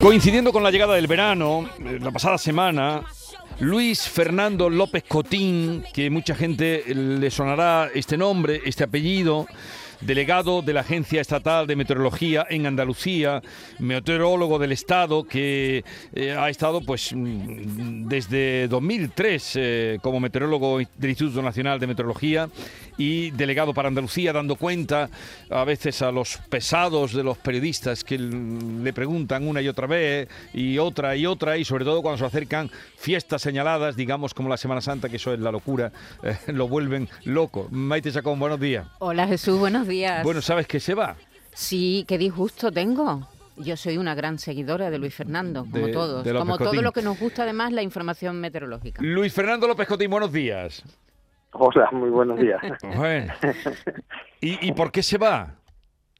Coincidiendo con la llegada del verano, eh, la pasada semana, Luis Fernando López Cotín, que mucha gente le sonará este nombre, este apellido, delegado de la Agencia Estatal de Meteorología en Andalucía, meteorólogo del Estado, que eh, ha estado pues mm, desde 2003 eh, como meteorólogo del Instituto Nacional de Meteorología y delegado para Andalucía, dando cuenta a veces a los pesados de los periodistas que le preguntan una y otra vez y otra y otra y sobre todo cuando se acercan fiestas señaladas, digamos como la Semana Santa, que eso es la locura, eh, lo vuelven loco. Maite Chacón, buenos días. Hola Jesús, buenos días. Bueno, ¿sabes que se va? Sí, qué disgusto tengo. Yo soy una gran seguidora de Luis Fernando, como todos. como todo lo que nos gusta además la información meteorológica. Luis Fernando López Cotín, buenos días. Hola, muy buenos días. Bueno. ¿Y, por qué se va?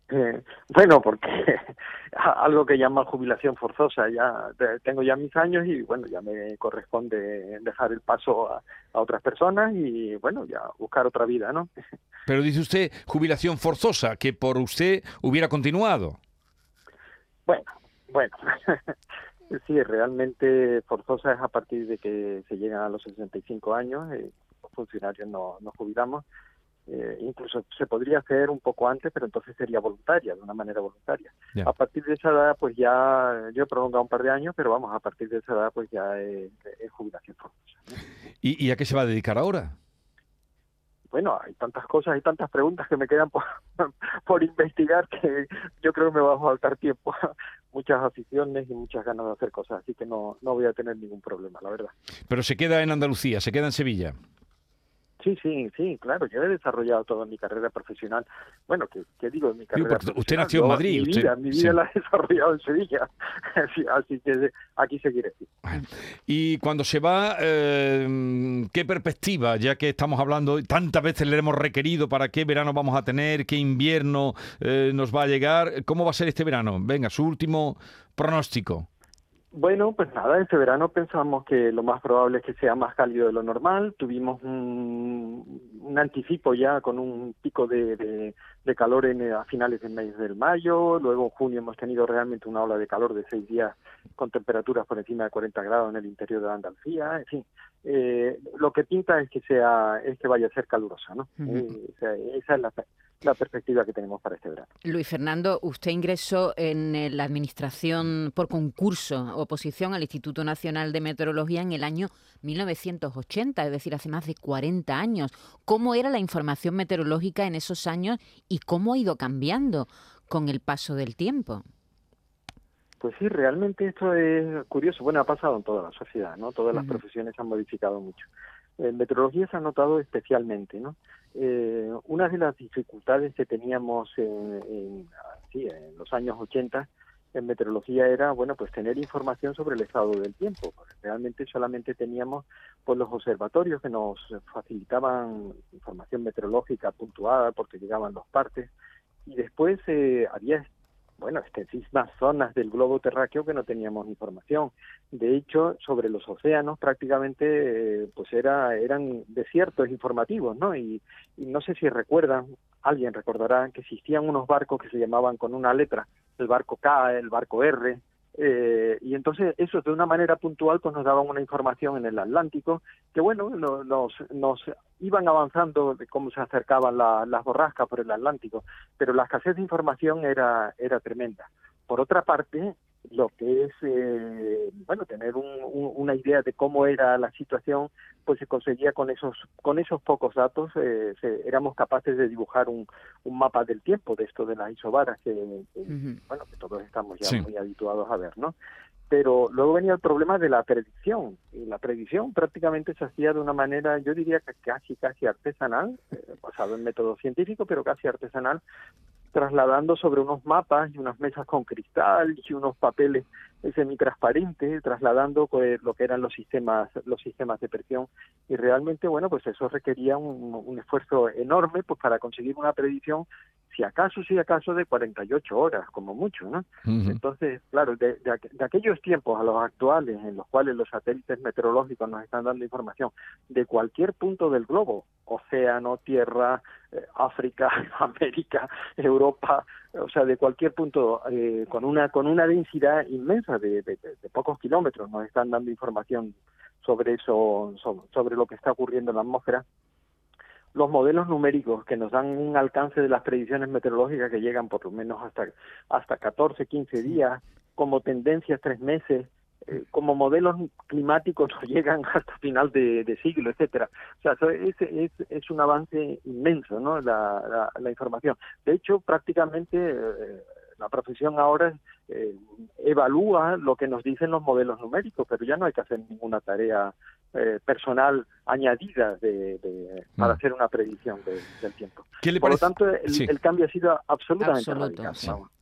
Eh, bueno, porque algo que llama jubilación forzosa. Ya tengo ya mis años y bueno, ya me corresponde dejar el paso a, otras personas y bueno, ya buscar otra vida, ¿no? Pero dice usted jubilación forzosa, que por usted hubiera continuado. Bueno, bueno. sí, realmente forzosa es a partir de que se llegan a los 65 años. Eh, funcionarios no, nos jubilamos. Eh, incluso se podría hacer un poco antes, pero entonces sería voluntaria, de una manera voluntaria. A partir de esa edad, pues ya, yo he prolongado un par de años, pero vamos, a partir de esa edad, pues ya es, jubilación forzosa. ¿Y, ¿Y a qué se va a dedicar ahora? bueno, hay tantas cosas, hay tantas preguntas que me quedan por, por investigar que yo creo que me va a faltar tiempo, muchas aficiones y muchas ganas de hacer cosas, así que no, no voy a tener ningún problema, la verdad. Pero se queda en Andalucía, se queda en Sevilla. Sí, sí, sí, claro. Yo he desarrollado toda mi carrera profesional. Bueno, ¿qué, digo? Mi carrera usted nació en Madrid. Mi vida, mi vida la he desarrollado en Sevilla. Así que aquí seguiré. Y cuando se va, eh, ¿qué perspectiva? Ya que estamos hablando, tantas veces le hemos requerido para qué verano vamos a tener, qué invierno eh, nos va a llegar. ¿Cómo va a ser este verano? Venga, su último pronóstico. Bueno, pues nada, este verano pensamos que lo más probable es que sea más cálido de lo normal. Tuvimos un, anticipo ya con un pico de, de, calor en, a finales del mes del mayo. Luego en junio hemos tenido realmente una ola de calor de seis días con temperaturas por encima de 40 grados en el interior de Andalucía. En fin, eh, lo que pinta es que sea es que vaya a ser calurosa, ¿no? Eh, esa es la la perspectiva que tenemos para este verano. Luis Fernando, usted ingresó en eh, la administración por concurso, oposición al Instituto Nacional de Meteorología en el año 1980, es decir, hace más de 40 años. ¿Cómo era la información meteorológica en esos años y cómo ha ido cambiando con el paso del tiempo? Pues sí, realmente esto es curioso. Bueno, ha pasado en toda la sociedad, ¿no? Todas las profesiones han modificado mucho. En meteorología se ha notado especialmente, ¿no? Eh, una de las dificultades que teníamos en, en los años 80 en meteorología era, bueno, pues tener información sobre el estado del tiempo. Realmente solamente teníamos pues los observatorios que nos facilitaban información meteorológica puntuada porque llegaban los partes y después eh, había bueno, extensísimas zonas del globo terráqueo que no teníamos información. De hecho, sobre los océanos prácticamente eh, pues era, eran desiertos informativos, ¿no? Y, y, no sé si recuerdan, alguien recordará que existían unos barcos que se llamaban con una letra, el barco K, el barco R, eh, y entonces eso de una manera puntual pues nos daban una información en el Atlántico que bueno nos, iban avanzando de cómo se acercaban las borrascas por el Atlántico pero la escasez de información era era tremenda. Por otra parte lo que es eh, bueno tener una idea de cómo era la situación pues se conseguía con esos con esos pocos datos eh, éramos capaces de dibujar un, un, mapa del tiempo de esto de las isobaras que, bueno que todos estamos ya muy habituados a ver no pero luego venía el problema de la predicción y la predicción prácticamente se hacía de una manera yo diría que casi casi artesanal eh, basado en método científico pero casi artesanal trasladando sobre unos mapas y unas mesas con cristal y unos papeles semitransparentes, trasladando pues, lo que eran los sistemas, los sistemas de presión. Y realmente bueno pues eso requería un, un esfuerzo enorme pues para conseguir una predicción si acaso, si acaso, de 48 horas, como mucho, ¿no? Entonces, claro, de, de, aquellos tiempos a los actuales en los cuales los satélites meteorológicos nos están dando información de cualquier punto del globo, océano, tierra, eh, África, América, Europa, o sea, de cualquier punto, eh, con una con una densidad inmensa de, de, pocos kilómetros, nos están dando información sobre eso, sobre lo que está ocurriendo en la atmósfera los modelos numéricos que nos dan un alcance de las predicciones meteorológicas que llegan por lo menos hasta, hasta 14, 15 días, como tendencias tres meses, eh, como modelos climáticos que llegan hasta final de, siglo, etcétera. O sea, es, es, es, un avance inmenso, ¿no? La, la, información. De hecho, prácticamente eh, la profesión ahora eh, evalúa lo que nos dicen los modelos numéricos, pero ya no hay que hacer ninguna tarea eh, personal añadida de, para mm. hacer una predicción del tiempo. Por lo tanto, el, cambio ha sido absolutamente radical.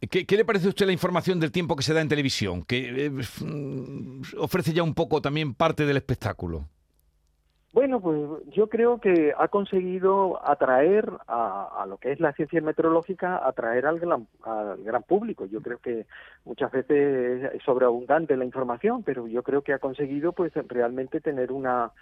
¿Qué, le parece a usted la información del tiempo que se da en televisión? Que eh, mm, ofrece ya un poco también parte del espectáculo. Bueno, pues yo creo que ha conseguido atraer a, lo que es la ciencia meteorológica, atraer al gran, al gran público. Yo creo que muchas veces es sobreabundante la información, pero yo creo que ha conseguido pues realmente tener una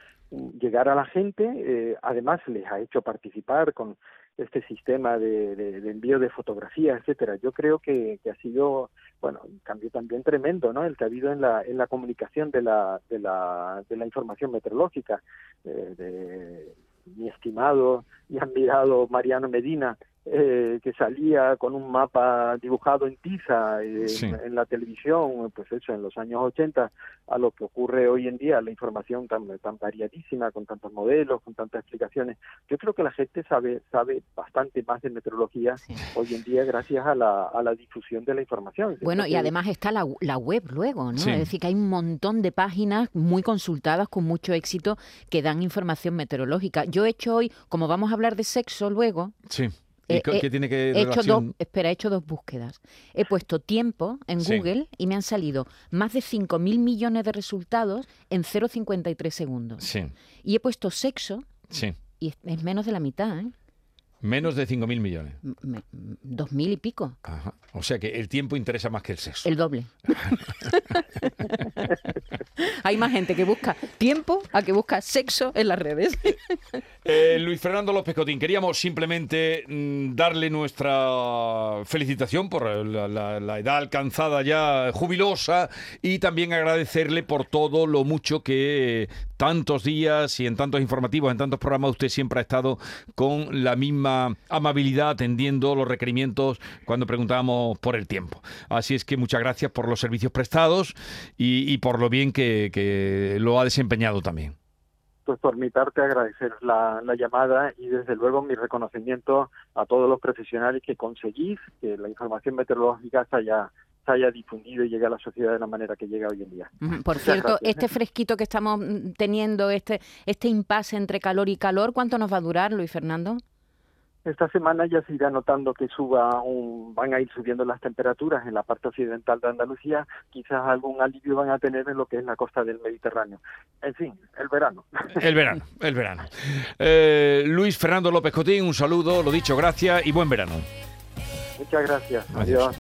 llegar a la gente. Eh, además les ha hecho participar con este sistema de, envío de fotografías, etcétera. Yo creo que, ha sido, bueno, un cambio también tremendo, ¿no? El que ha habido en la, en la comunicación de la, de la, de la información meteorológica. Eh, de mi estimado y admirado Mariano Medina, eh, que salía con un mapa dibujado en tiza eh, en, la televisión, pues eso, en los años 80, a lo que ocurre hoy en día, la información tan, tan variadísima, con tantos modelos, con tantas explicaciones. Yo creo que la gente sabe sabe bastante más de meteorología hoy en día gracias a la, a la difusión de la información. Bueno, y además está la, la web luego, ¿no? Es decir, que hay un montón de páginas muy consultadas con mucho éxito que dan información meteorológica. Yo he hecho hoy, como vamos a hablar de sexo luego, sí. ¿Y qué tiene que he hecho dos, espera, he hecho dos búsquedas. He puesto tiempo en Google y me han salido más de 5.000 millones de resultados en 0,53 segundos. Sí. Y he puesto sexo sí. y es menos de la mitad, ¿eh? Menos de 5.000 millones. Dos mil y pico. Ajá. O sea que el tiempo interesa más que el sexo. El doble. Hay más gente que busca tiempo a que busca sexo en las redes. Eh, Luis Fernando López Cotín, queríamos simplemente mm, darle nuestra felicitación por la, edad alcanzada ya jubilosa y también agradecerle por todo lo mucho que tantos días y en tantos informativos, en tantos programas usted siempre ha estado con la misma amabilidad atendiendo los requerimientos cuando preguntábamos por el tiempo. Así es que muchas gracias por los servicios prestados y, por lo bien que lo ha desempeñado también pues por mi parte agradecer la, llamada y desde luego mi reconocimiento a todos los profesionales que conseguís que la información meteorológica se haya, se haya difundido y llegue a la sociedad de la manera que llega hoy en día. Por cierto, este fresquito que estamos mm, teniendo, este, este impasse entre calor y calor, ¿cuánto nos va a durar, Luis Fernando? Esta semana ya se irá notando que suba un, van a ir subiendo las temperaturas en la parte occidental de Andalucía, quizás algún alivio van a tener en lo que es la costa del Mediterráneo. En fin, el verano. El verano, el verano. Eh, Luis Fernando López Cotín, un saludo, lo dicho, gracias y buen verano. Muchas gracias. Adiós.